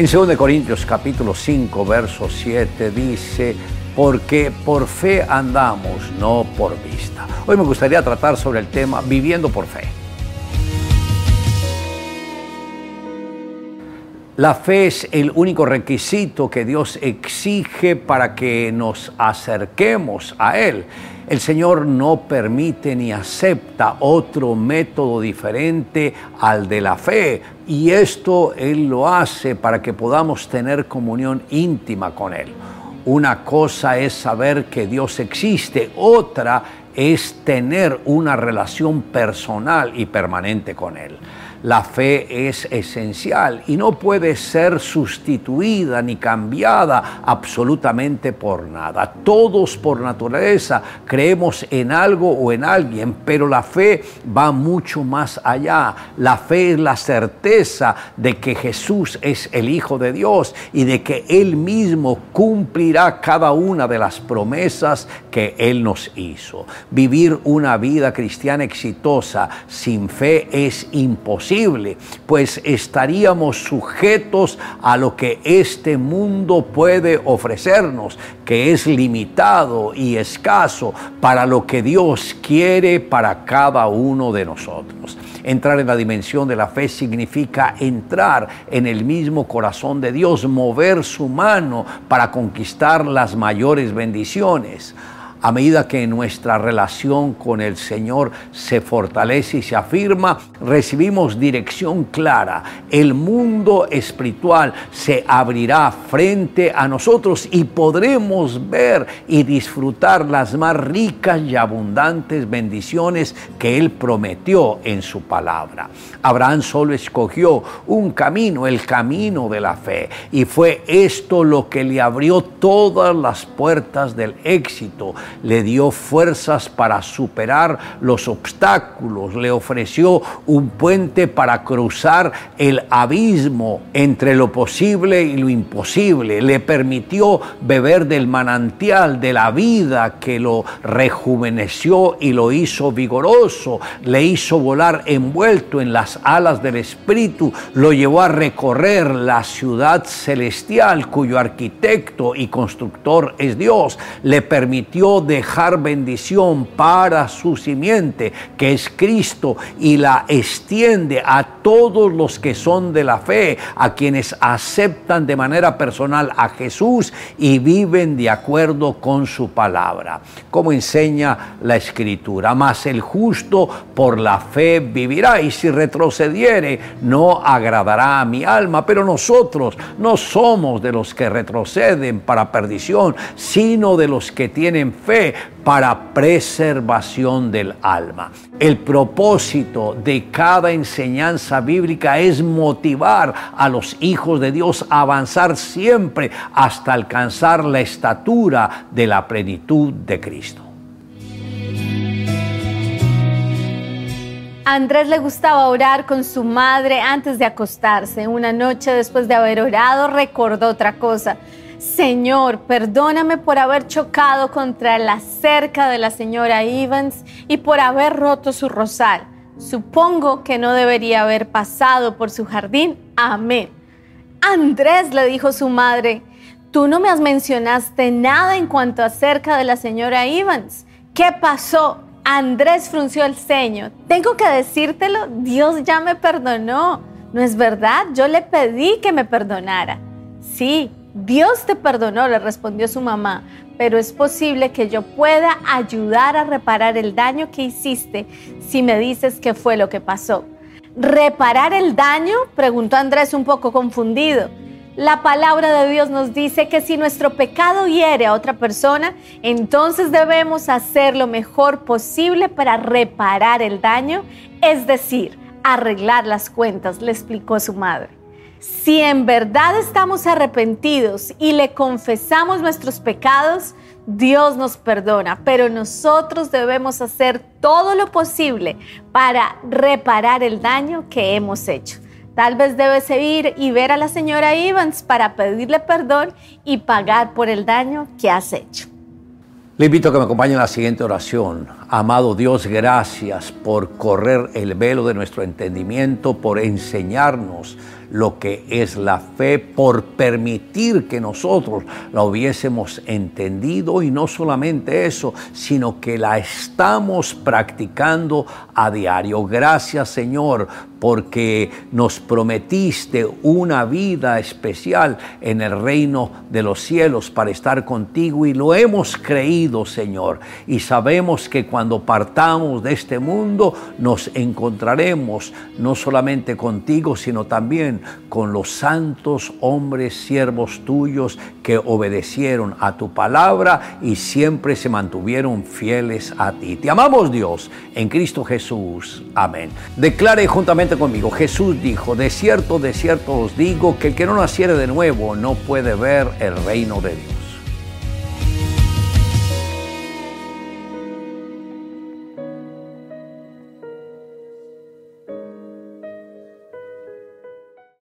En 2 Corintios capítulo 5, verso 7 dice, porque por fe andamos, no por vista. Hoy me gustaría tratar sobre el tema viviendo por fe. La fe es el único requisito que Dios exige para que nos acerquemos a Él. El Señor no permite ni acepta otro método diferente al de la fe y esto Él lo hace para que podamos tener comunión íntima con Él. Una cosa es saber que Dios existe, otra es tener una relación personal y permanente con Él. La fe es esencial y no puede ser sustituida ni cambiada absolutamente por nada. Todos por naturaleza creemos en algo o en alguien, pero la fe va mucho más allá. La fe es la certeza de que Jesús es el Hijo de Dios y de que Él mismo cumplirá cada una de las promesas que Él nos hizo. Vivir una vida cristiana exitosa sin fe es imposible pues estaríamos sujetos a lo que este mundo puede ofrecernos, que es limitado y escaso para lo que Dios quiere para cada uno de nosotros. Entrar en la dimensión de la fe significa entrar en el mismo corazón de Dios, mover su mano para conquistar las mayores bendiciones a medida que nuestra relación con el Señor se fortalece y se afirma, recibimos dirección clara. El mundo espiritual se abrirá frente a nosotros y podremos ver y disfrutar las más ricas y abundantes bendiciones que Él prometió en su palabra. Abraham solo escogió un camino, el camino de la fe, y fue esto lo que le abrió todas las puertas del éxito le dio fuerzas para superar los obstáculos, le ofreció un puente para cruzar el abismo entre lo posible y lo imposible, le permitió beber del manantial de la vida que lo rejuveneció y lo hizo vigoroso, le hizo volar envuelto en las alas del Espíritu, lo llevó a recorrer la ciudad celestial cuyo arquitecto y constructor es Dios, le permitió dejar bendición para su simiente, que es Cristo, y la extiende a todos los que son de la fe, a quienes aceptan de manera personal a Jesús y viven de acuerdo con su palabra, como enseña la Escritura. Mas el justo por la fe vivirá, y si retrocediere, no agradará a mi alma. Pero nosotros no somos de los que retroceden para perdición, sino de los que tienen fe para preservación del alma. El propósito de cada enseñanza bíblica es motivar a los hijos de Dios a avanzar siempre hasta alcanzar la estatura de la plenitud de Cristo. Andrés le gustaba orar con su madre antes de acostarse. Una noche después de haber orado recordó otra cosa Señor, perdóname por haber chocado contra la cerca de la señora Evans y por haber roto su rosal. Supongo que no debería haber pasado por su jardín. Amén. Andrés, le dijo su madre, tú no me has mencionaste nada en cuanto a cerca de la señora Evans. ¿Qué pasó? Andrés frunció el ceño. Tengo que decírtelo, Dios ya me perdonó. ¿No es verdad? Yo le pedí que me perdonara. Sí, Dios te perdonó, le respondió su mamá, pero es posible que yo pueda ayudar a reparar el daño que hiciste si me dices qué fue lo que pasó. ¿Reparar el daño? preguntó Andrés un poco confundido. La palabra de Dios nos dice que si nuestro pecado hiere a otra persona, entonces debemos hacer lo mejor posible para reparar el daño, es decir, arreglar las cuentas, le explicó su madre. Si en verdad estamos arrepentidos y le confesamos nuestros pecados, Dios nos perdona, pero nosotros debemos hacer todo lo posible para reparar el daño que hemos hecho. Tal vez debes ir y ver a la señora Evans para pedirle perdón y pagar por el daño que has hecho. Le invito a que me acompañe en la siguiente oración. Amado Dios, gracias por correr el velo de nuestro entendimiento, por enseñarnos lo que es la fe por permitir que nosotros la hubiésemos entendido y no solamente eso, sino que la estamos practicando a diario. Gracias Señor porque nos prometiste una vida especial en el reino de los cielos para estar contigo y lo hemos creído, Señor. Y sabemos que cuando partamos de este mundo nos encontraremos no solamente contigo, sino también con los santos hombres, siervos tuyos que obedecieron a tu palabra y siempre se mantuvieron fieles a ti. Te amamos Dios en Cristo Jesús. Amén. Declare juntamente conmigo. Jesús dijo, de cierto, de cierto os digo que el que no naciere de nuevo no puede ver el reino de Dios.